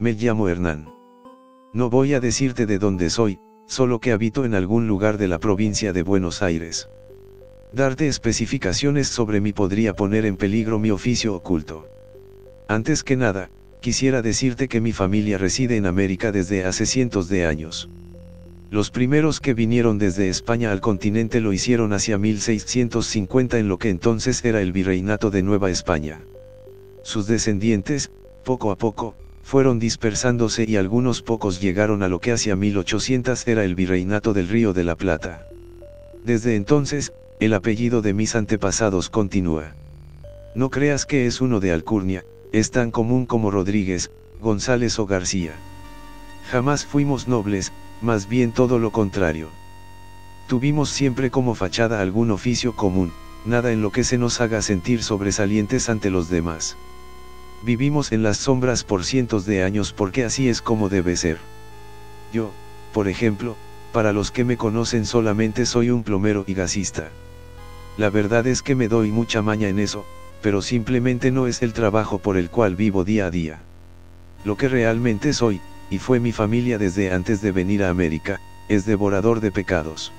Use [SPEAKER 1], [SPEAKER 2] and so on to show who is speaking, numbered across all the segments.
[SPEAKER 1] Me llamo Hernán. No voy a decirte de dónde soy, solo que habito en algún lugar de la provincia de Buenos Aires. Darte especificaciones sobre mí podría poner en peligro mi oficio oculto. Antes que nada, quisiera decirte que mi familia reside en América desde hace cientos de años. Los primeros que vinieron desde España al continente lo hicieron hacia 1650 en lo que entonces era el virreinato de Nueva España. Sus descendientes, poco a poco, fueron dispersándose y algunos pocos llegaron a lo que hacia 1800 era el virreinato del Río de la Plata. Desde entonces, el apellido de mis antepasados continúa. No creas que es uno de alcurnia, es tan común como Rodríguez, González o García. Jamás fuimos nobles, más bien todo lo contrario. Tuvimos siempre como fachada algún oficio común, nada en lo que se nos haga sentir sobresalientes ante los demás. Vivimos en las sombras por cientos de años porque así es como debe ser. Yo, por ejemplo, para los que me conocen solamente soy un plomero y gasista. La verdad es que me doy mucha maña en eso, pero simplemente no es el trabajo por el cual vivo día a día. Lo que realmente soy, y fue mi familia desde antes de venir a América, es devorador de pecados.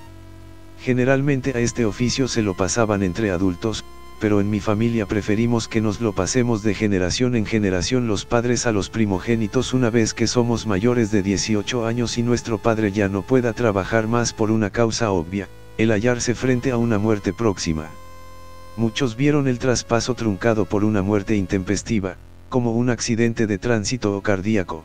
[SPEAKER 1] Generalmente a este oficio se lo pasaban entre adultos, pero en mi familia preferimos que nos lo pasemos de generación en generación los padres a los primogénitos una vez que somos mayores de 18 años y nuestro padre ya no pueda trabajar más por una causa obvia, el hallarse frente a una muerte próxima. Muchos vieron el traspaso truncado por una muerte intempestiva, como un accidente de tránsito o cardíaco.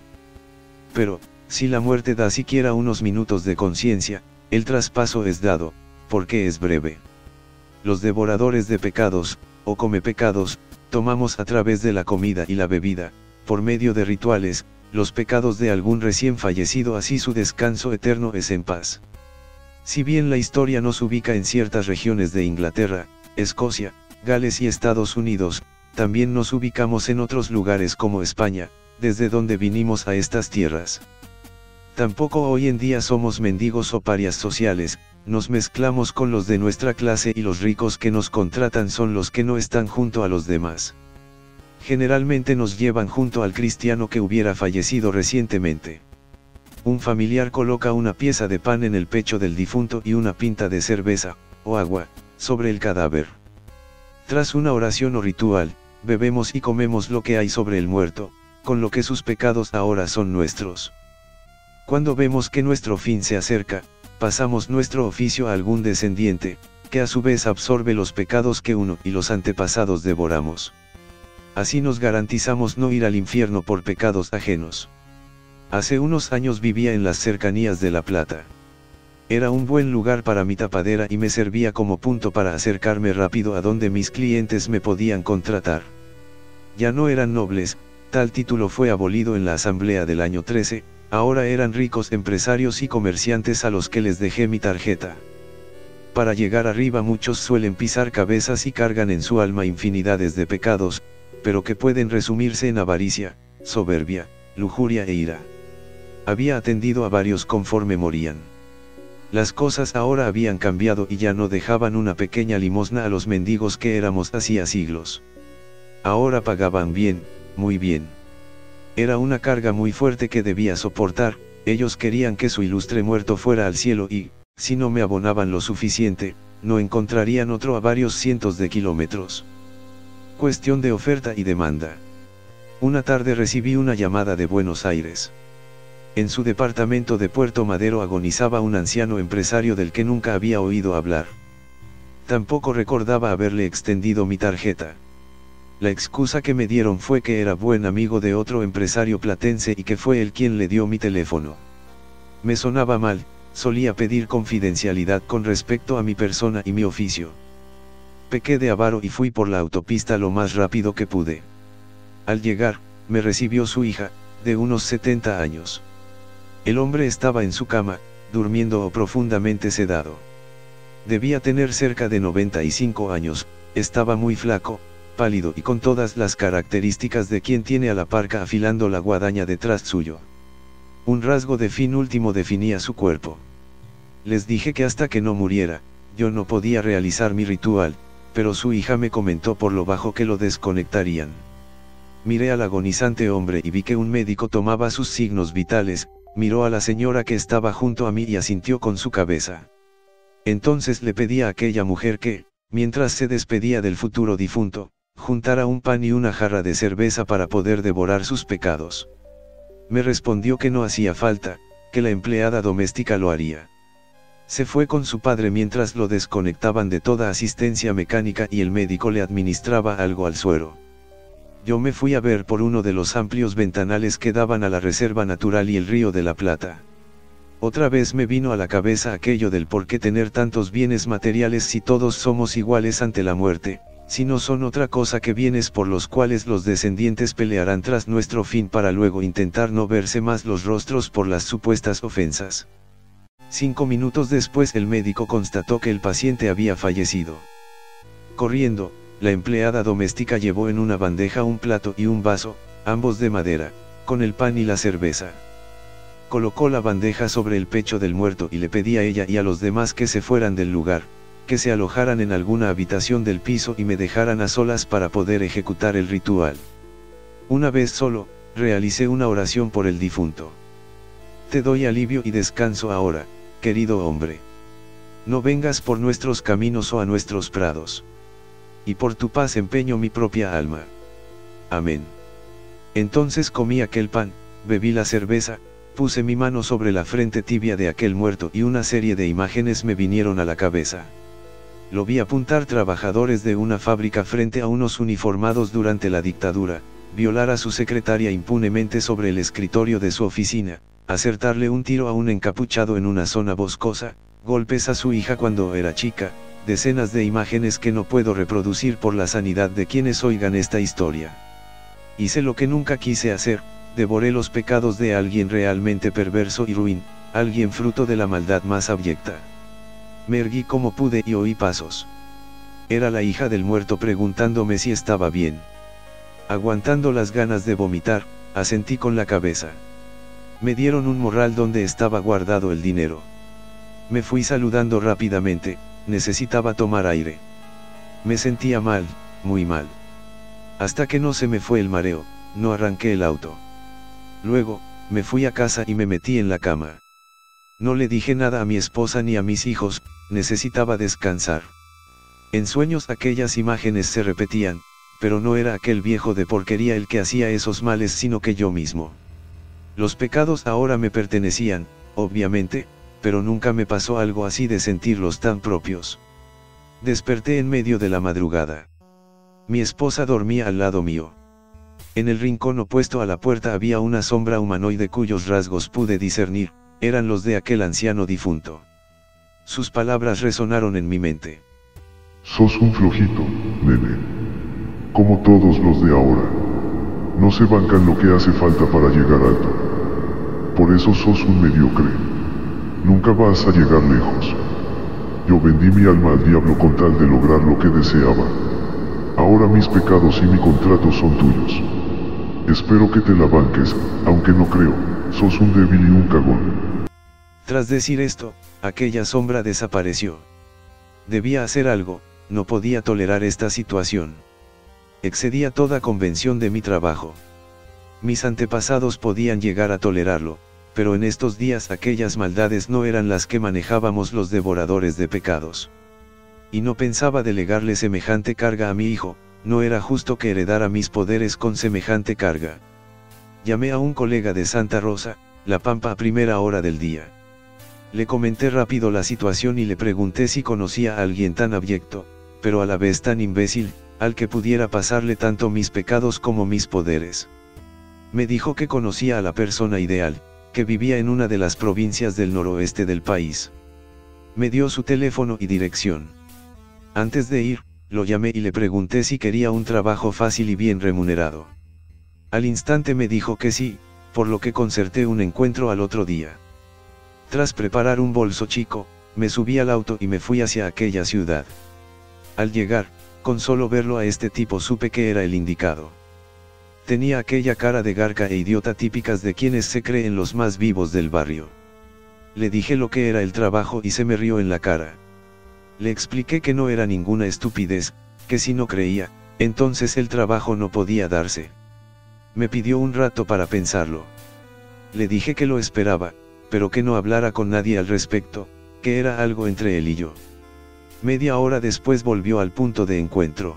[SPEAKER 1] Pero, si la muerte da siquiera unos minutos de conciencia, el traspaso es dado, porque es breve los devoradores de pecados, o come pecados, tomamos a través de la comida y la bebida, por medio de rituales, los pecados de algún recién fallecido así su descanso eterno es en paz. Si bien la historia nos ubica en ciertas regiones de Inglaterra, Escocia, Gales y Estados Unidos, también nos ubicamos en otros lugares como España, desde donde vinimos a estas tierras. Tampoco hoy en día somos mendigos o parias sociales, nos mezclamos con los de nuestra clase y los ricos que nos contratan son los que no están junto a los demás. Generalmente nos llevan junto al cristiano que hubiera fallecido recientemente. Un familiar coloca una pieza de pan en el pecho del difunto y una pinta de cerveza, o agua, sobre el cadáver. Tras una oración o ritual, bebemos y comemos lo que hay sobre el muerto, con lo que sus pecados ahora son nuestros. Cuando vemos que nuestro fin se acerca, pasamos nuestro oficio a algún descendiente, que a su vez absorbe los pecados que uno y los antepasados devoramos. Así nos garantizamos no ir al infierno por pecados ajenos. Hace unos años vivía en las cercanías de La Plata. Era un buen lugar para mi tapadera y me servía como punto para acercarme rápido a donde mis clientes me podían contratar. Ya no eran nobles, tal título fue abolido en la asamblea del año 13, Ahora eran ricos empresarios y comerciantes a los que les dejé mi tarjeta. Para llegar arriba muchos suelen pisar cabezas y cargan en su alma infinidades de pecados, pero que pueden resumirse en avaricia, soberbia, lujuria e ira. Había atendido a varios conforme morían. Las cosas ahora habían cambiado y ya no dejaban una pequeña limosna a los mendigos que éramos hacía siglos. Ahora pagaban bien, muy bien. Era una carga muy fuerte que debía soportar, ellos querían que su ilustre muerto fuera al cielo y, si no me abonaban lo suficiente, no encontrarían otro a varios cientos de kilómetros. Cuestión de oferta y demanda. Una tarde recibí una llamada de Buenos Aires. En su departamento de Puerto Madero agonizaba un anciano empresario del que nunca había oído hablar. Tampoco recordaba haberle extendido mi tarjeta. La excusa que me dieron fue que era buen amigo de otro empresario platense y que fue él quien le dio mi teléfono. Me sonaba mal, solía pedir confidencialidad con respecto a mi persona y mi oficio. Pequé de avaro y fui por la autopista lo más rápido que pude. Al llegar, me recibió su hija, de unos 70 años. El hombre estaba en su cama, durmiendo o profundamente sedado. Debía tener cerca de 95 años, estaba muy flaco, pálido y con todas las características de quien tiene a la parca afilando la guadaña detrás suyo. Un rasgo de fin último definía su cuerpo. Les dije que hasta que no muriera, yo no podía realizar mi ritual, pero su hija me comentó por lo bajo que lo desconectarían. Miré al agonizante hombre y vi que un médico tomaba sus signos vitales, miró a la señora que estaba junto a mí y asintió con su cabeza. Entonces le pedí a aquella mujer que, mientras se despedía del futuro difunto, juntara un pan y una jarra de cerveza para poder devorar sus pecados. Me respondió que no hacía falta, que la empleada doméstica lo haría. Se fue con su padre mientras lo desconectaban de toda asistencia mecánica y el médico le administraba algo al suero. Yo me fui a ver por uno de los amplios ventanales que daban a la Reserva Natural y el Río de la Plata. Otra vez me vino a la cabeza aquello del por qué tener tantos bienes materiales si todos somos iguales ante la muerte, si no son otra cosa que bienes por los cuales los descendientes pelearán tras nuestro fin para luego intentar no verse más los rostros por las supuestas ofensas. Cinco minutos después el médico constató que el paciente había fallecido. Corriendo, la empleada doméstica llevó en una bandeja un plato y un vaso, ambos de madera, con el pan y la cerveza. Colocó la bandeja sobre el pecho del muerto y le pedí a ella y a los demás que se fueran del lugar, que se alojaran en alguna habitación del piso y me dejaran a solas para poder ejecutar el ritual. Una vez solo, realicé una oración por el difunto. Te doy alivio y descanso ahora, querido hombre. No vengas por nuestros caminos o a nuestros prados. Y por tu paz empeño mi propia alma. Amén. Entonces comí aquel pan, bebí la cerveza, puse mi mano sobre la frente tibia de aquel muerto y una serie de imágenes me vinieron a la cabeza. Lo vi apuntar trabajadores de una fábrica frente a unos uniformados durante la dictadura, violar a su secretaria impunemente sobre el escritorio de su oficina, acertarle un tiro a un encapuchado en una zona boscosa, golpes a su hija cuando era chica, decenas de imágenes que no puedo reproducir por la sanidad de quienes oigan esta historia. Hice lo que nunca quise hacer, devoré los pecados de alguien realmente perverso y ruin, alguien fruto de la maldad más abyecta. Me erguí como pude y oí pasos. Era la hija del muerto preguntándome si estaba bien. Aguantando las ganas de vomitar, asentí con la cabeza. Me dieron un morral donde estaba guardado el dinero. Me fui saludando rápidamente, necesitaba tomar aire. Me sentía mal, muy mal. Hasta que no se me fue el mareo, no arranqué el auto. Luego, me fui a casa y me metí en la cama. No le dije nada a mi esposa ni a mis hijos, necesitaba descansar. En sueños aquellas imágenes se repetían, pero no era aquel viejo de porquería el que hacía esos males sino que yo mismo. Los pecados ahora me pertenecían, obviamente, pero nunca me pasó algo así de sentirlos tan propios. Desperté en medio de la madrugada. Mi esposa dormía al lado mío. En el rincón opuesto a la puerta había una sombra humanoide cuyos rasgos pude discernir, eran los de aquel anciano difunto. Sus palabras resonaron en mi mente.
[SPEAKER 2] Sos un flojito, nene. Como todos los de ahora. No se bancan lo que hace falta para llegar alto. Por eso sos un mediocre. Nunca vas a llegar lejos. Yo vendí mi alma al diablo con tal de lograr lo que deseaba. Ahora mis pecados y mi contrato son tuyos. Espero que te la banques, aunque no creo, sos un débil y un cagón.
[SPEAKER 1] Tras decir esto, aquella sombra desapareció. Debía hacer algo, no podía tolerar esta situación. Excedía toda convención de mi trabajo. Mis antepasados podían llegar a tolerarlo, pero en estos días aquellas maldades no eran las que manejábamos los devoradores de pecados. Y no pensaba delegarle semejante carga a mi hijo, no era justo que heredara mis poderes con semejante carga. Llamé a un colega de Santa Rosa, La Pampa a primera hora del día. Le comenté rápido la situación y le pregunté si conocía a alguien tan abyecto, pero a la vez tan imbécil, al que pudiera pasarle tanto mis pecados como mis poderes. Me dijo que conocía a la persona ideal, que vivía en una de las provincias del noroeste del país. Me dio su teléfono y dirección. Antes de ir, lo llamé y le pregunté si quería un trabajo fácil y bien remunerado. Al instante me dijo que sí, por lo que concerté un encuentro al otro día. Tras preparar un bolso chico, me subí al auto y me fui hacia aquella ciudad. Al llegar, con solo verlo a este tipo supe que era el indicado. Tenía aquella cara de garca e idiota típicas de quienes se creen los más vivos del barrio. Le dije lo que era el trabajo y se me rió en la cara. Le expliqué que no era ninguna estupidez, que si no creía, entonces el trabajo no podía darse. Me pidió un rato para pensarlo. Le dije que lo esperaba, pero que no hablara con nadie al respecto, que era algo entre él y yo. Media hora después volvió al punto de encuentro.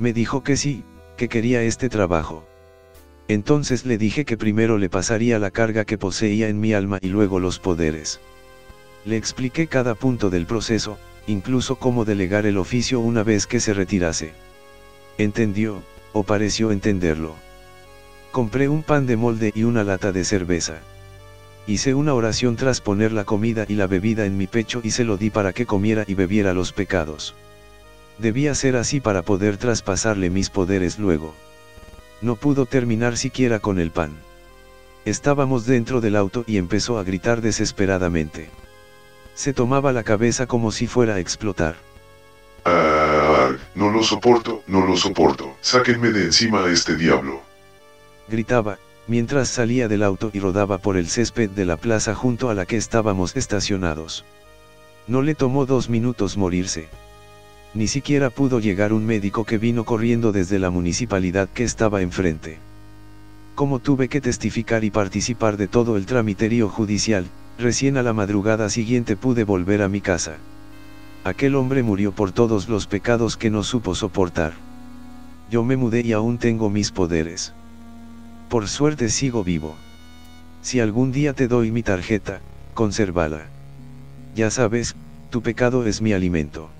[SPEAKER 1] Me dijo que sí, que quería este trabajo. Entonces le dije que primero le pasaría la carga que poseía en mi alma y luego los poderes. Le expliqué cada punto del proceso, incluso cómo delegar el oficio una vez que se retirase. Entendió, o pareció entenderlo. Compré un pan de molde y una lata de cerveza. Hice una oración tras poner la comida y la bebida en mi pecho y se lo di para que comiera y bebiera los pecados. Debía ser así para poder traspasarle mis poderes luego. No pudo terminar siquiera con el pan. Estábamos dentro del auto y empezó a gritar desesperadamente. Se tomaba la cabeza como si fuera a explotar.
[SPEAKER 2] Ah, no lo soporto, no lo soporto, sáquenme de encima a este diablo.
[SPEAKER 1] Gritaba, mientras salía del auto y rodaba por el césped de la plaza junto a la que estábamos estacionados. No le tomó dos minutos morirse. Ni siquiera pudo llegar un médico que vino corriendo desde la municipalidad que estaba enfrente. Como tuve que testificar y participar de todo el tramiterio judicial, recién a la madrugada siguiente pude volver a mi casa. Aquel hombre murió por todos los pecados que no supo soportar. Yo me mudé y aún tengo mis poderes. Por suerte sigo vivo. Si algún día te doy mi tarjeta, consérvala. Ya sabes, tu pecado es mi alimento.